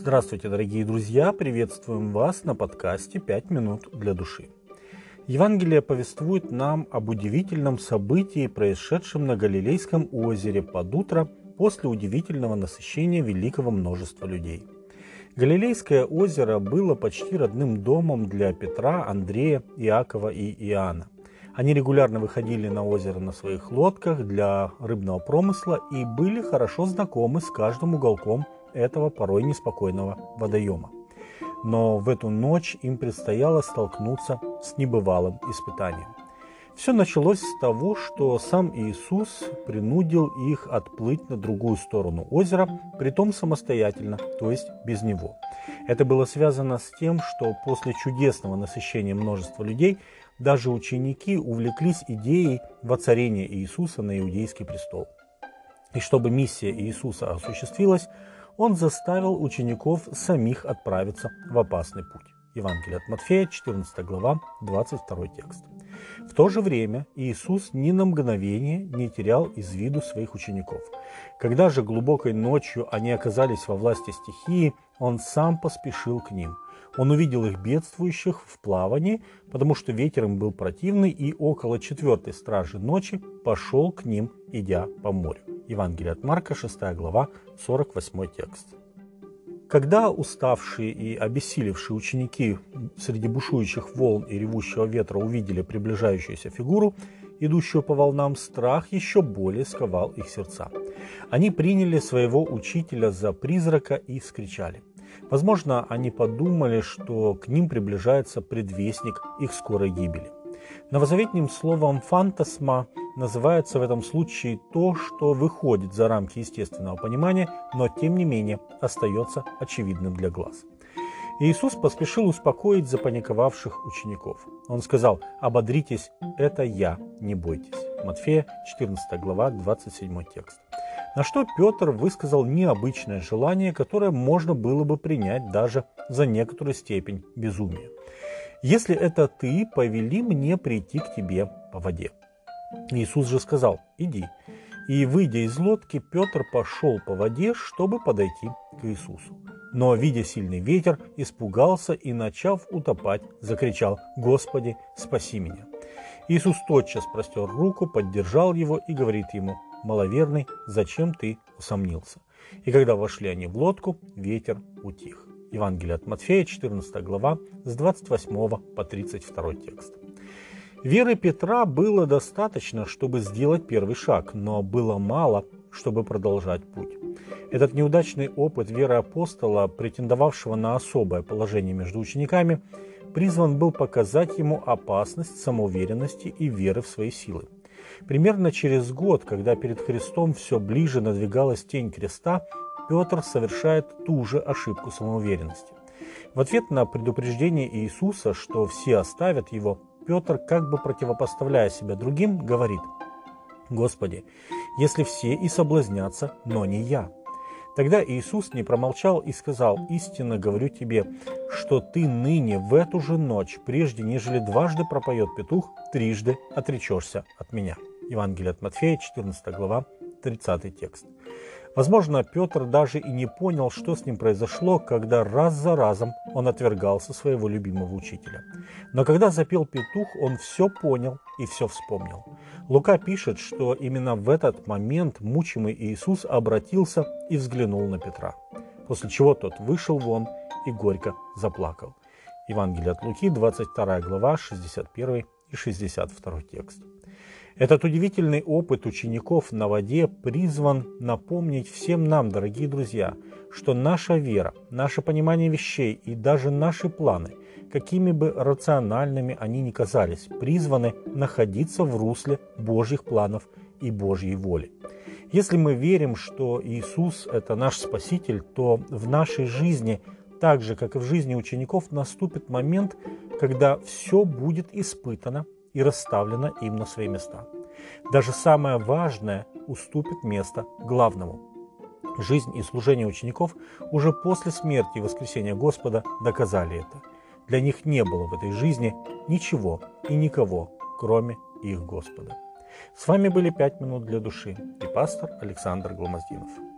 Здравствуйте, дорогие друзья! Приветствуем вас на подкасте «Пять минут для души». Евангелие повествует нам об удивительном событии, происшедшем на Галилейском озере под утро после удивительного насыщения великого множества людей. Галилейское озеро было почти родным домом для Петра, Андрея, Иакова и Иоанна. Они регулярно выходили на озеро на своих лодках для рыбного промысла и были хорошо знакомы с каждым уголком этого порой неспокойного водоема. Но в эту ночь им предстояло столкнуться с небывалым испытанием. Все началось с того, что сам Иисус принудил их отплыть на другую сторону озера, притом самостоятельно, то есть без него. Это было связано с тем, что после чудесного насыщения множества людей даже ученики увлеклись идеей воцарения Иисуса на иудейский престол. И чтобы миссия Иисуса осуществилась, он заставил учеников самих отправиться в опасный путь. Евангелие от Матфея, 14 глава, 22 текст. В то же время Иисус ни на мгновение не терял из виду своих учеников. Когда же глубокой ночью они оказались во власти стихии, Он сам поспешил к ним. Он увидел их бедствующих в плавании, потому что ветер им был противный, и около четвертой стражи ночи пошел к ним, идя по морю. Евангелие от Марка, 6 глава, 48 текст. Когда уставшие и обессилевшие ученики среди бушующих волн и ревущего ветра увидели приближающуюся фигуру, идущую по волнам, страх еще более сковал их сердца. Они приняли своего учителя за призрака и вскричали. Возможно, они подумали, что к ним приближается предвестник их скорой гибели. Новозаветним словом «фантасма» называется в этом случае то, что выходит за рамки естественного понимания, но тем не менее остается очевидным для глаз. Иисус поспешил успокоить запаниковавших учеников. Он сказал, «Ободритесь, это я, не бойтесь». Матфея, 14 глава, 27 текст. На что Петр высказал необычное желание, которое можно было бы принять даже за некоторую степень безумия. Если это ты, повели мне прийти к тебе по воде. Иисус же сказал, иди. И, выйдя из лодки, Петр пошел по воде, чтобы подойти к Иисусу. Но, видя сильный ветер, испугался и, начав утопать, закричал, «Господи, спаси меня!» Иисус тотчас простер руку, поддержал его и говорит ему, «Маловерный, зачем ты усомнился?» И когда вошли они в лодку, ветер утих. Евангелие от Матфея, 14 глава, с 28 по 32 текст. Веры Петра было достаточно, чтобы сделать первый шаг, но было мало, чтобы продолжать путь. Этот неудачный опыт веры апостола, претендовавшего на особое положение между учениками, призван был показать ему опасность самоуверенности и веры в свои силы. Примерно через год, когда перед Христом все ближе надвигалась тень креста, Петр совершает ту же ошибку самоуверенности. В ответ на предупреждение Иисуса, что все оставят его, Петр, как бы противопоставляя себя другим, говорит, «Господи, если все и соблазнятся, но не я». Тогда Иисус не промолчал и сказал, «Истинно говорю тебе, что ты ныне в эту же ночь, прежде нежели дважды пропоет петух, трижды отречешься от меня». Евангелие от Матфея, 14 глава, 30 текст. Возможно, Петр даже и не понял, что с ним произошло, когда раз за разом он отвергался своего любимого учителя. Но когда запел петух, он все понял и все вспомнил. Лука пишет, что именно в этот момент мучимый Иисус обратился и взглянул на Петра, после чего тот вышел вон и горько заплакал. Евангелие от Луки, 22 глава, 61 и 62 текст. Этот удивительный опыт учеников на воде призван напомнить всем нам, дорогие друзья, что наша вера, наше понимание вещей и даже наши планы, какими бы рациональными они ни казались, призваны находиться в русле Божьих планов и Божьей воли. Если мы верим, что Иисус – это наш Спаситель, то в нашей жизни, так же, как и в жизни учеников, наступит момент, когда все будет испытано и расставлено им на свои места. Даже самое важное уступит место главному. Жизнь и служение учеников уже после смерти и воскресения Господа доказали это. Для них не было в этой жизни ничего и никого, кроме их Господа. С вами были «Пять минут для души» и пастор Александр Гломоздинов.